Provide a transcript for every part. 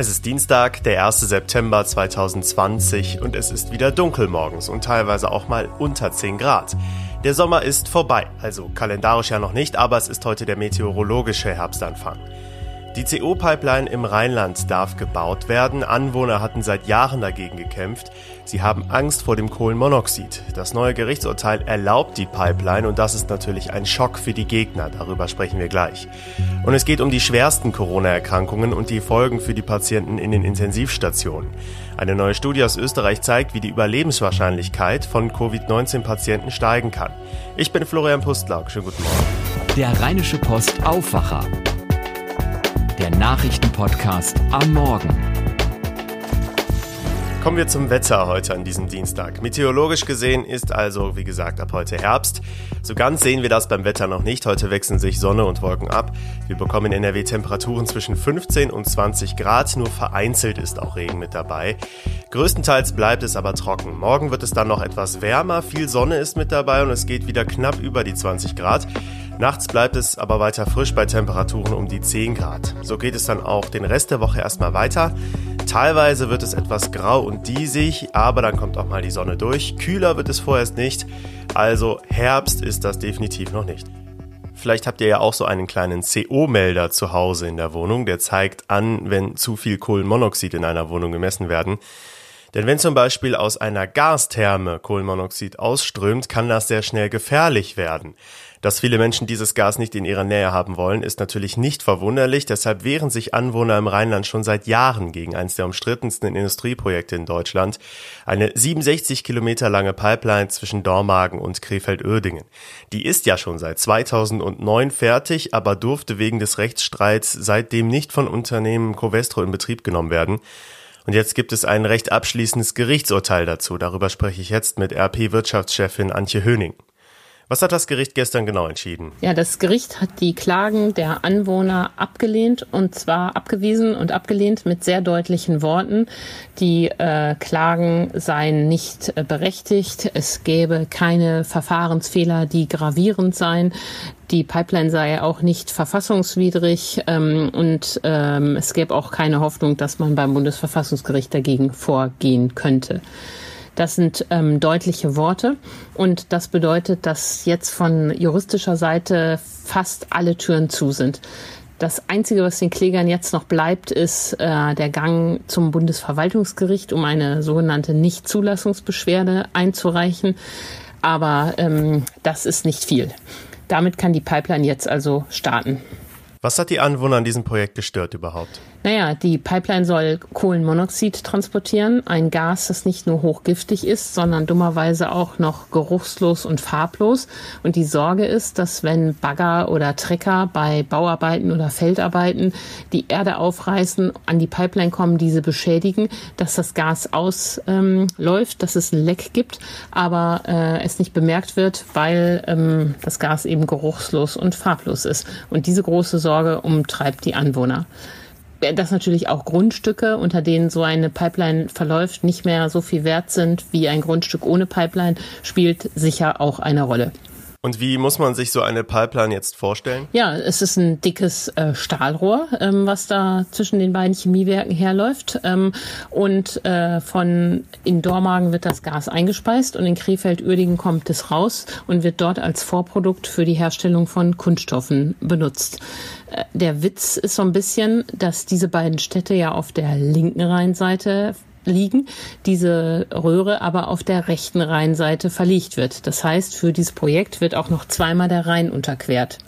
Es ist Dienstag, der 1. September 2020 und es ist wieder dunkel morgens und teilweise auch mal unter 10 Grad. Der Sommer ist vorbei, also kalendarisch ja noch nicht, aber es ist heute der meteorologische Herbstanfang. Die CO-Pipeline im Rheinland darf gebaut werden. Anwohner hatten seit Jahren dagegen gekämpft. Sie haben Angst vor dem Kohlenmonoxid. Das neue Gerichtsurteil erlaubt die Pipeline und das ist natürlich ein Schock für die Gegner. Darüber sprechen wir gleich. Und es geht um die schwersten Corona-Erkrankungen und die Folgen für die Patienten in den Intensivstationen. Eine neue Studie aus Österreich zeigt, wie die Überlebenswahrscheinlichkeit von Covid-19-Patienten steigen kann. Ich bin Florian Pustlauk. Schönen guten Morgen. Der Rheinische Post Aufwacher der Nachrichtenpodcast am Morgen. Kommen wir zum Wetter heute an diesem Dienstag. Meteorologisch gesehen ist also, wie gesagt, ab heute Herbst. So ganz sehen wir das beim Wetter noch nicht. Heute wechseln sich Sonne und Wolken ab. Wir bekommen in NRW Temperaturen zwischen 15 und 20 Grad. Nur vereinzelt ist auch Regen mit dabei. Größtenteils bleibt es aber trocken. Morgen wird es dann noch etwas wärmer. Viel Sonne ist mit dabei und es geht wieder knapp über die 20 Grad. Nachts bleibt es aber weiter frisch bei Temperaturen um die 10 Grad. So geht es dann auch den Rest der Woche erstmal weiter. Teilweise wird es etwas grau und diesig, aber dann kommt auch mal die Sonne durch. Kühler wird es vorerst nicht, also Herbst ist das definitiv noch nicht. Vielleicht habt ihr ja auch so einen kleinen CO-Melder zu Hause in der Wohnung, der zeigt an, wenn zu viel Kohlenmonoxid in einer Wohnung gemessen werden. Denn wenn zum Beispiel aus einer Gastherme Kohlenmonoxid ausströmt, kann das sehr schnell gefährlich werden. Dass viele Menschen dieses Gas nicht in ihrer Nähe haben wollen, ist natürlich nicht verwunderlich. Deshalb wehren sich Anwohner im Rheinland schon seit Jahren gegen eines der umstrittensten Industrieprojekte in Deutschland. Eine 67 Kilometer lange Pipeline zwischen Dormagen und Krefeld-Uerdingen. Die ist ja schon seit 2009 fertig, aber durfte wegen des Rechtsstreits seitdem nicht von Unternehmen Covestro in Betrieb genommen werden. Und jetzt gibt es ein recht abschließendes Gerichtsurteil dazu. Darüber spreche ich jetzt mit RP-Wirtschaftschefin Antje Höning. Was hat das Gericht gestern genau entschieden? Ja, das Gericht hat die Klagen der Anwohner abgelehnt und zwar abgewiesen und abgelehnt mit sehr deutlichen Worten. Die äh, Klagen seien nicht äh, berechtigt. Es gäbe keine Verfahrensfehler, die gravierend seien. Die Pipeline sei auch nicht verfassungswidrig ähm, und ähm, es gäbe auch keine Hoffnung, dass man beim Bundesverfassungsgericht dagegen vorgehen könnte. Das sind ähm, deutliche Worte und das bedeutet, dass jetzt von juristischer Seite fast alle Türen zu sind. Das Einzige, was den Klägern jetzt noch bleibt, ist äh, der Gang zum Bundesverwaltungsgericht, um eine sogenannte Nichtzulassungsbeschwerde einzureichen. Aber ähm, das ist nicht viel. Damit kann die Pipeline jetzt also starten. Was hat die Anwohner an diesem Projekt gestört überhaupt? Naja, die Pipeline soll Kohlenmonoxid transportieren, ein Gas, das nicht nur hochgiftig ist, sondern dummerweise auch noch geruchslos und farblos. Und die Sorge ist, dass wenn Bagger oder Trecker bei Bauarbeiten oder Feldarbeiten die Erde aufreißen, an die Pipeline kommen, diese beschädigen, dass das Gas ausläuft, ähm, dass es ein Leck gibt, aber äh, es nicht bemerkt wird, weil ähm, das Gas eben geruchslos und farblos ist. Und diese große Sorge umtreibt die Anwohner dass natürlich auch Grundstücke, unter denen so eine Pipeline verläuft, nicht mehr so viel wert sind wie ein Grundstück ohne Pipeline, spielt sicher auch eine Rolle. Und wie muss man sich so eine Pipeline jetzt vorstellen? Ja, es ist ein dickes äh, Stahlrohr, ähm, was da zwischen den beiden Chemiewerken herläuft. Ähm, und äh, von in Dormagen wird das Gas eingespeist und in Krefeld-Uerdingen kommt es raus und wird dort als Vorprodukt für die Herstellung von Kunststoffen benutzt. Äh, der Witz ist so ein bisschen, dass diese beiden Städte ja auf der linken Rheinseite liegen, diese Röhre aber auf der rechten Rheinseite verlegt wird. Das heißt, für dieses Projekt wird auch noch zweimal der Rhein unterquert.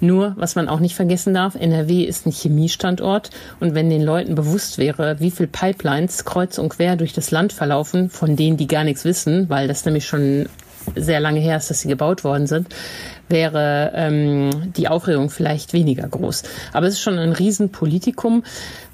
Nur, was man auch nicht vergessen darf, NRW ist ein Chemiestandort und wenn den Leuten bewusst wäre, wie viel Pipelines kreuz und quer durch das Land verlaufen, von denen die gar nichts wissen, weil das nämlich schon sehr lange her ist, dass sie gebaut worden sind, wäre ähm, die Aufregung vielleicht weniger groß. Aber es ist schon ein Riesenpolitikum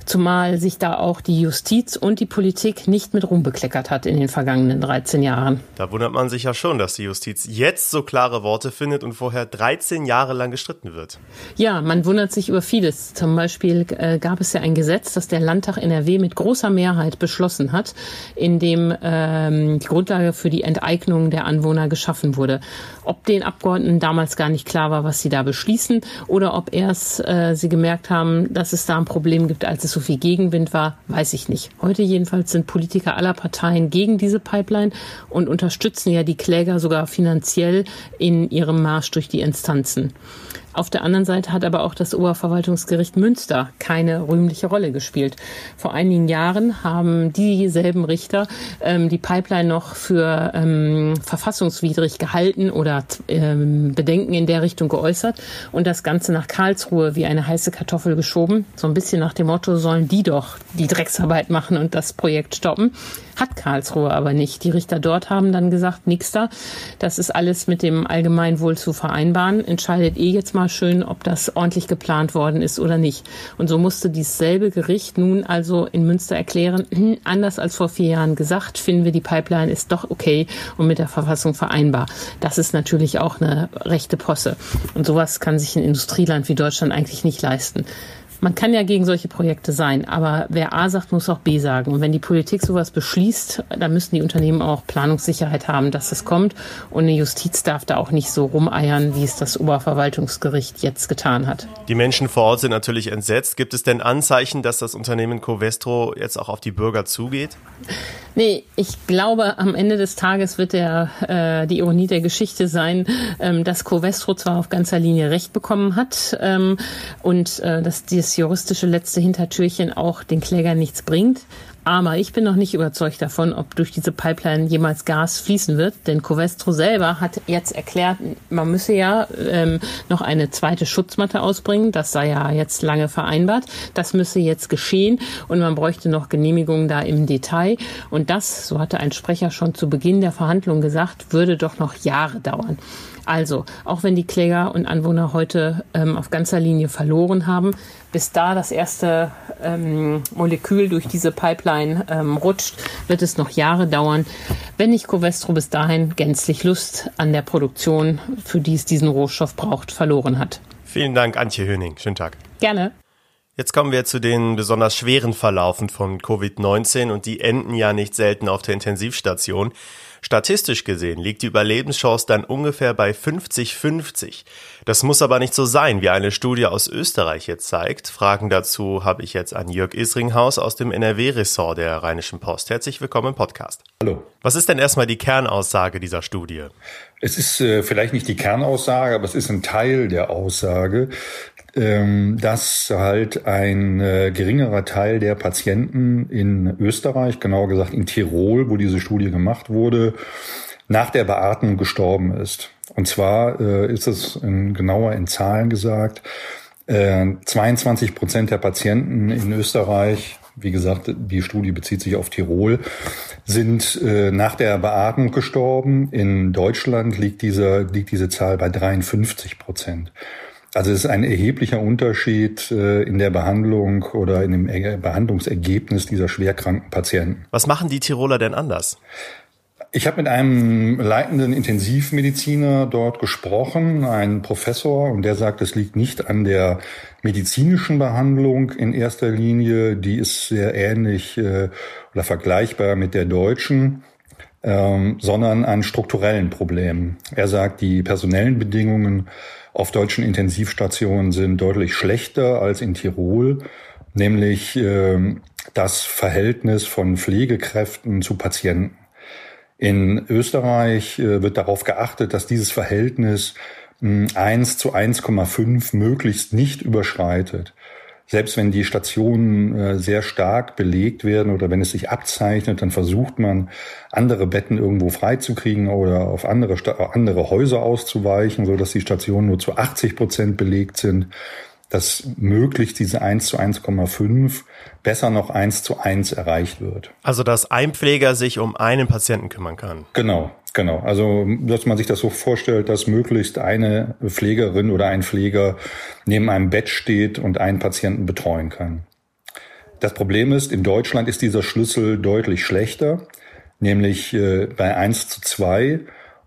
zumal sich da auch die Justiz und die Politik nicht mit rumbekleckert hat in den vergangenen 13 Jahren. Da wundert man sich ja schon, dass die Justiz jetzt so klare Worte findet und vorher 13 Jahre lang gestritten wird. Ja, man wundert sich über vieles. Zum Beispiel äh, gab es ja ein Gesetz, das der Landtag NRW mit großer Mehrheit beschlossen hat, in dem ähm, die Grundlage für die Enteignung der Anwohner geschaffen wurde. Ob den Abgeordneten damals gar nicht klar war, was sie da beschließen, oder ob erst äh, sie gemerkt haben, dass es da ein Problem gibt, als es es so viel Gegenwind war, weiß ich nicht. Heute jedenfalls sind Politiker aller Parteien gegen diese Pipeline und unterstützen ja die Kläger sogar finanziell in ihrem Marsch durch die Instanzen. Auf der anderen Seite hat aber auch das Oberverwaltungsgericht Münster keine rühmliche Rolle gespielt. Vor einigen Jahren haben dieselben Richter ähm, die Pipeline noch für ähm, verfassungswidrig gehalten oder ähm, Bedenken in der Richtung geäußert und das Ganze nach Karlsruhe wie eine heiße Kartoffel geschoben. So ein bisschen nach dem Motto, sollen die doch die Drecksarbeit machen und das Projekt stoppen. Hat Karlsruhe aber nicht. Die Richter dort haben dann gesagt, nix da. Das ist alles mit dem Allgemeinwohl zu vereinbaren. Entscheidet eh jetzt mal schön, ob das ordentlich geplant worden ist oder nicht. Und so musste dieselbe Gericht nun also in Münster erklären, hm, anders als vor vier Jahren gesagt, finden wir die Pipeline ist doch okay und mit der Verfassung vereinbar. Das ist natürlich auch eine rechte Posse. Und sowas kann sich ein Industrieland wie Deutschland eigentlich nicht leisten. Man kann ja gegen solche Projekte sein, aber wer A sagt, muss auch B sagen. Und wenn die Politik sowas beschließt, dann müssen die Unternehmen auch Planungssicherheit haben, dass es kommt. Und eine Justiz darf da auch nicht so rumeiern, wie es das Oberverwaltungsgericht jetzt getan hat. Die Menschen vor Ort sind natürlich entsetzt. Gibt es denn Anzeichen, dass das Unternehmen Covestro jetzt auch auf die Bürger zugeht? Nee, ich glaube, am Ende des Tages wird der, äh, die Ironie der Geschichte sein, ähm, dass Covestro zwar auf ganzer Linie Recht bekommen hat ähm, und äh, dass dieses juristische letzte Hintertürchen auch den Klägern nichts bringt. Aber ich bin noch nicht überzeugt davon, ob durch diese Pipeline jemals Gas fließen wird. Denn Covestro selber hat jetzt erklärt, man müsse ja ähm, noch eine zweite Schutzmatte ausbringen. Das sei ja jetzt lange vereinbart. Das müsse jetzt geschehen und man bräuchte noch Genehmigungen da im Detail. Und das, so hatte ein Sprecher schon zu Beginn der Verhandlungen gesagt, würde doch noch Jahre dauern. Also, auch wenn die Kläger und Anwohner heute ähm, auf ganzer Linie verloren haben, bis da das erste ähm, Molekül durch diese Pipeline ähm, rutscht, wird es noch Jahre dauern, wenn nicht Covestro bis dahin gänzlich Lust an der Produktion, für die es diesen Rohstoff braucht, verloren hat. Vielen Dank, Antje Höning. Schönen Tag. Gerne. Jetzt kommen wir zu den besonders schweren Verlaufen von Covid-19 und die enden ja nicht selten auf der Intensivstation. Statistisch gesehen liegt die Überlebenschance dann ungefähr bei 50-50. Das muss aber nicht so sein, wie eine Studie aus Österreich jetzt zeigt. Fragen dazu habe ich jetzt an Jörg Isringhaus aus dem NRW-Ressort der Rheinischen Post. Herzlich willkommen im Podcast. Hallo. Was ist denn erstmal die Kernaussage dieser Studie? Es ist äh, vielleicht nicht die Kernaussage, aber es ist ein Teil der Aussage, ähm, dass halt ein äh, geringerer Teil der Patienten in Österreich, genauer gesagt in Tirol, wo diese Studie gemacht wurde, nach der Beatmung gestorben ist. Und zwar äh, ist es in, genauer in Zahlen gesagt, äh, 22 Prozent der Patienten in Österreich, wie gesagt, die Studie bezieht sich auf Tirol, sind äh, nach der Beatmung gestorben. In Deutschland liegt diese, liegt diese Zahl bei 53 Prozent. Also es ist ein erheblicher Unterschied äh, in der Behandlung oder in dem Behandlungsergebnis dieser schwerkranken Patienten. Was machen die Tiroler denn anders? Ich habe mit einem leitenden Intensivmediziner dort gesprochen, ein Professor, und der sagt, es liegt nicht an der medizinischen Behandlung in erster Linie, die ist sehr ähnlich äh, oder vergleichbar mit der deutschen, ähm, sondern an strukturellen Problemen. Er sagt, die personellen Bedingungen auf deutschen Intensivstationen sind deutlich schlechter als in Tirol, nämlich äh, das Verhältnis von Pflegekräften zu Patienten. In Österreich äh, wird darauf geachtet, dass dieses Verhältnis äh, 1 zu 1,5 möglichst nicht überschreitet. Selbst wenn die Stationen äh, sehr stark belegt werden oder wenn es sich abzeichnet, dann versucht man, andere Betten irgendwo freizukriegen oder auf andere, andere Häuser auszuweichen, so dass die Stationen nur zu 80 Prozent belegt sind dass möglichst diese 1 zu 1,5 besser noch 1 zu 1 erreicht wird. Also dass ein Pfleger sich um einen Patienten kümmern kann. Genau, genau. Also dass man sich das so vorstellt, dass möglichst eine Pflegerin oder ein Pfleger neben einem Bett steht und einen Patienten betreuen kann. Das Problem ist, in Deutschland ist dieser Schlüssel deutlich schlechter, nämlich äh, bei 1 zu 2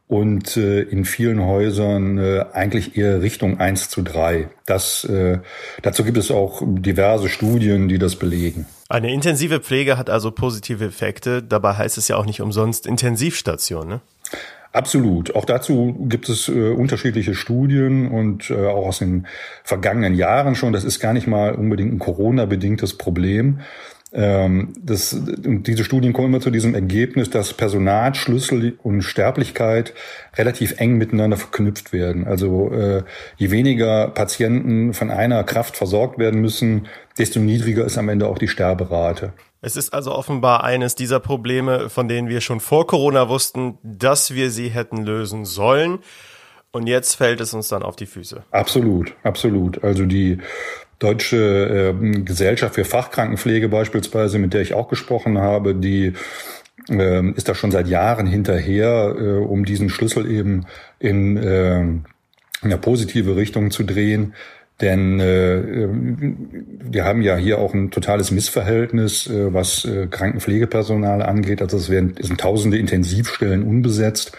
und äh, in vielen Häusern äh, eigentlich eher Richtung 1 zu 3. Das, äh, dazu gibt es auch diverse Studien, die das belegen. Eine intensive Pflege hat also positive Effekte. Dabei heißt es ja auch nicht umsonst Intensivstation. Ne? Absolut. Auch dazu gibt es äh, unterschiedliche Studien und äh, auch aus den vergangenen Jahren schon. Das ist gar nicht mal unbedingt ein Corona-bedingtes Problem. Ähm, das, diese Studien kommen immer zu diesem Ergebnis, dass Personalschlüssel und Sterblichkeit relativ eng miteinander verknüpft werden. Also äh, je weniger Patienten von einer Kraft versorgt werden müssen, desto niedriger ist am Ende auch die Sterberate. Es ist also offenbar eines dieser Probleme, von denen wir schon vor Corona wussten, dass wir sie hätten lösen sollen. Und jetzt fällt es uns dann auf die Füße. Absolut, absolut. Also die Deutsche äh, Gesellschaft für Fachkrankenpflege beispielsweise, mit der ich auch gesprochen habe, die äh, ist da schon seit Jahren hinterher, äh, um diesen Schlüssel eben in, äh, in eine positive Richtung zu drehen. Denn äh, wir haben ja hier auch ein totales Missverhältnis, äh, was äh, Krankenpflegepersonal angeht. Also es werden es sind tausende Intensivstellen unbesetzt.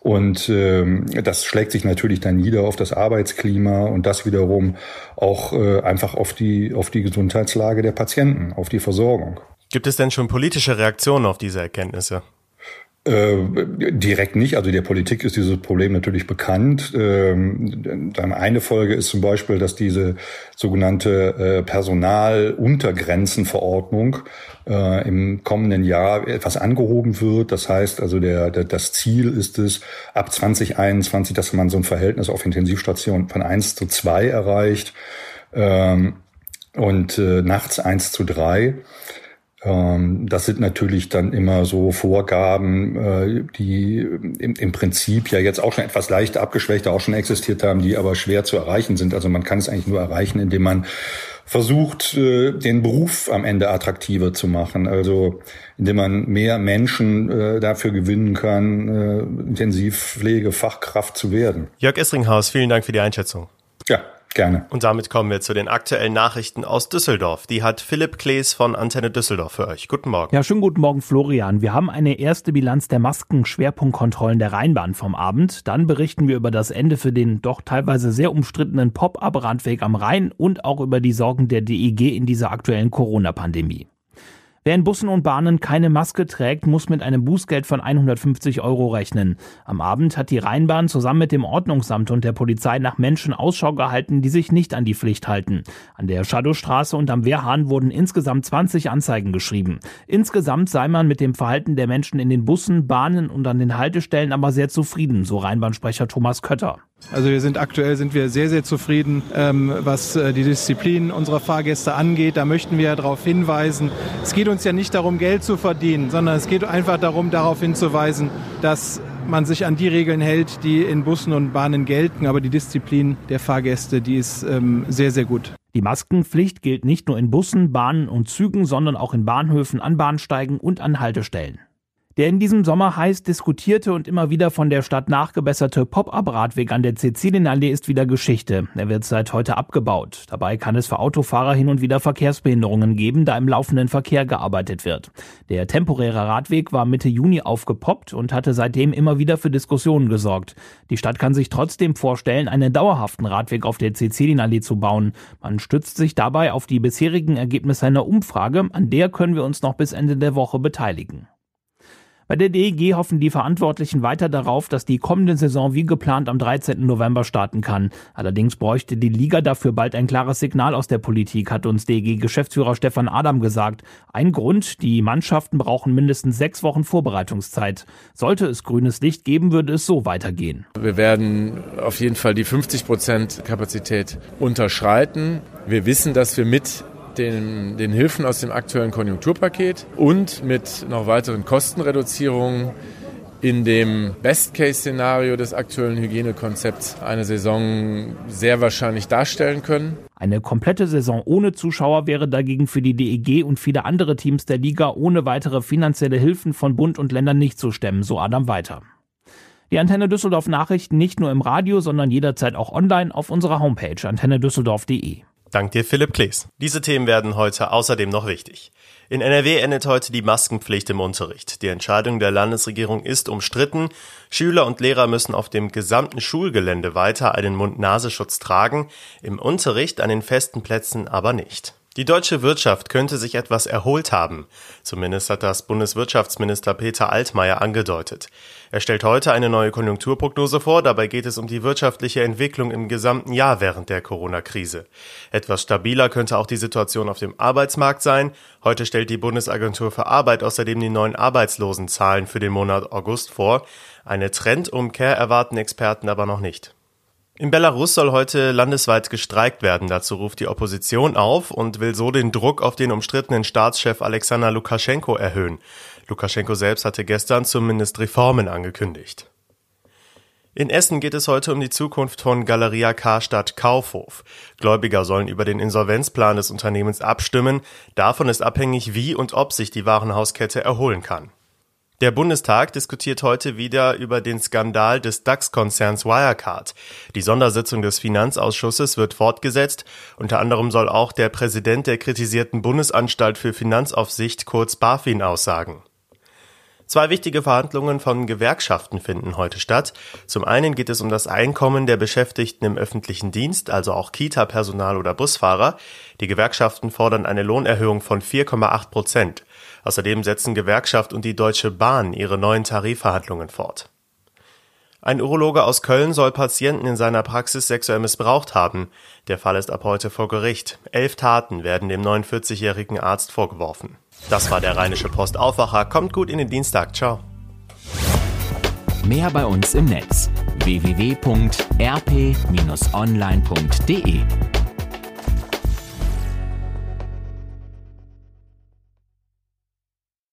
Und ähm, das schlägt sich natürlich dann nieder auf das Arbeitsklima und das wiederum auch äh, einfach auf die, auf die Gesundheitslage der Patienten, auf die Versorgung. Gibt es denn schon politische Reaktionen auf diese Erkenntnisse? Äh, direkt nicht. Also der Politik ist dieses Problem natürlich bekannt. Ähm, eine Folge ist zum Beispiel, dass diese sogenannte äh, Personaluntergrenzenverordnung äh, im kommenden Jahr etwas angehoben wird. Das heißt also, der, der, das Ziel ist es, ab 2021, dass man so ein Verhältnis auf Intensivstationen von eins zu zwei erreicht ähm, und nachts eins zu drei. Ähm, das sind natürlich dann immer so Vorgaben, äh, die im, Prinzip ja jetzt auch schon etwas leicht abgeschwächter auch schon existiert haben, die aber schwer zu erreichen sind. Also man kann es eigentlich nur erreichen, indem man versucht, äh, den Beruf am Ende attraktiver zu machen. Also indem man mehr Menschen äh, dafür gewinnen kann, Intensivpflege, Fachkraft zu werden. Jörg Essringhaus, vielen Dank für die Einschätzung. Ja, Gerne. Und damit kommen wir zu den aktuellen Nachrichten aus Düsseldorf. Die hat Philipp Klees von Antenne Düsseldorf für euch. Guten Morgen. Ja, schönen guten Morgen, Florian. Wir haben eine erste Bilanz der Masken-Schwerpunktkontrollen der Rheinbahn vom Abend. Dann berichten wir über das Ende für den doch teilweise sehr umstrittenen Pop-up-Radweg am Rhein und auch über die Sorgen der DEG in dieser aktuellen Corona-Pandemie. Wer in Bussen und Bahnen keine Maske trägt, muss mit einem Bußgeld von 150 Euro rechnen. Am Abend hat die Rheinbahn zusammen mit dem Ordnungsamt und der Polizei nach Menschen Ausschau gehalten, die sich nicht an die Pflicht halten. An der Shadowstraße und am Wehrhahn wurden insgesamt 20 Anzeigen geschrieben. Insgesamt sei man mit dem Verhalten der Menschen in den Bussen, Bahnen und an den Haltestellen aber sehr zufrieden, so Rheinbahnsprecher Thomas Kötter. Also wir sind aktuell sind wir sehr, sehr zufrieden, ähm, was äh, die Disziplin unserer Fahrgäste angeht. Da möchten wir darauf hinweisen. Es geht uns ja nicht darum, Geld zu verdienen, sondern es geht einfach darum, darauf hinzuweisen, dass man sich an die Regeln hält, die in Bussen und Bahnen gelten. Aber die Disziplin der Fahrgäste, die ist ähm, sehr, sehr gut. Die Maskenpflicht gilt nicht nur in Bussen, Bahnen und Zügen, sondern auch in Bahnhöfen, an Bahnsteigen und an Haltestellen. Der in diesem Sommer heiß diskutierte und immer wieder von der Stadt nachgebesserte Pop-up-Radweg an der Sizilienallee ist wieder Geschichte. Er wird seit heute abgebaut. Dabei kann es für Autofahrer hin und wieder Verkehrsbehinderungen geben, da im laufenden Verkehr gearbeitet wird. Der temporäre Radweg war Mitte Juni aufgepoppt und hatte seitdem immer wieder für Diskussionen gesorgt. Die Stadt kann sich trotzdem vorstellen, einen dauerhaften Radweg auf der Sizilienallee zu bauen. Man stützt sich dabei auf die bisherigen Ergebnisse einer Umfrage, an der können wir uns noch bis Ende der Woche beteiligen. Bei der DEG hoffen die Verantwortlichen weiter darauf, dass die kommende Saison wie geplant am 13. November starten kann. Allerdings bräuchte die Liga dafür bald ein klares Signal aus der Politik, hat uns DEG-Geschäftsführer Stefan Adam gesagt. Ein Grund, die Mannschaften brauchen mindestens sechs Wochen Vorbereitungszeit. Sollte es grünes Licht geben, würde es so weitergehen. Wir werden auf jeden Fall die 50 Prozent Kapazität unterschreiten. Wir wissen, dass wir mit den, den Hilfen aus dem aktuellen Konjunkturpaket und mit noch weiteren Kostenreduzierungen in dem Best-Case-Szenario des aktuellen Hygienekonzepts eine Saison sehr wahrscheinlich darstellen können. Eine komplette Saison ohne Zuschauer wäre dagegen für die DEG und viele andere Teams der Liga ohne weitere finanzielle Hilfen von Bund und Ländern nicht zu stemmen, so Adam weiter. Die Antenne Düsseldorf Nachrichten nicht nur im Radio, sondern jederzeit auch online auf unserer Homepage antennedüsseldorf.de. Dank dir, Philipp Klees. Diese Themen werden heute außerdem noch wichtig. In NRW endet heute die Maskenpflicht im Unterricht. Die Entscheidung der Landesregierung ist umstritten. Schüler und Lehrer müssen auf dem gesamten Schulgelände weiter einen Mund-Nasenschutz tragen, im Unterricht an den festen Plätzen aber nicht. Die deutsche Wirtschaft könnte sich etwas erholt haben. Zumindest hat das Bundeswirtschaftsminister Peter Altmaier angedeutet. Er stellt heute eine neue Konjunkturprognose vor. Dabei geht es um die wirtschaftliche Entwicklung im gesamten Jahr während der Corona-Krise. Etwas stabiler könnte auch die Situation auf dem Arbeitsmarkt sein. Heute stellt die Bundesagentur für Arbeit außerdem die neuen Arbeitslosenzahlen für den Monat August vor. Eine Trendumkehr erwarten Experten aber noch nicht. In Belarus soll heute landesweit gestreikt werden. Dazu ruft die Opposition auf und will so den Druck auf den umstrittenen Staatschef Alexander Lukaschenko erhöhen. Lukaschenko selbst hatte gestern zumindest Reformen angekündigt. In Essen geht es heute um die Zukunft von Galeria Karstadt Kaufhof. Gläubiger sollen über den Insolvenzplan des Unternehmens abstimmen. Davon ist abhängig, wie und ob sich die Warenhauskette erholen kann. Der Bundestag diskutiert heute wieder über den Skandal des DAX-Konzerns Wirecard. Die Sondersitzung des Finanzausschusses wird fortgesetzt. Unter anderem soll auch der Präsident der kritisierten Bundesanstalt für Finanzaufsicht kurz BaFin aussagen. Zwei wichtige Verhandlungen von Gewerkschaften finden heute statt. Zum einen geht es um das Einkommen der Beschäftigten im öffentlichen Dienst, also auch Kita-Personal oder Busfahrer. Die Gewerkschaften fordern eine Lohnerhöhung von 4,8 Prozent. Außerdem setzen Gewerkschaft und die Deutsche Bahn ihre neuen Tarifverhandlungen fort. Ein Urologe aus Köln soll Patienten in seiner Praxis sexuell missbraucht haben. Der Fall ist ab heute vor Gericht. Elf Taten werden dem 49-jährigen Arzt vorgeworfen. Das war der Rheinische Post Aufwacher. Kommt gut in den Dienstag. Ciao. Mehr bei uns im Netz www.rp-online.de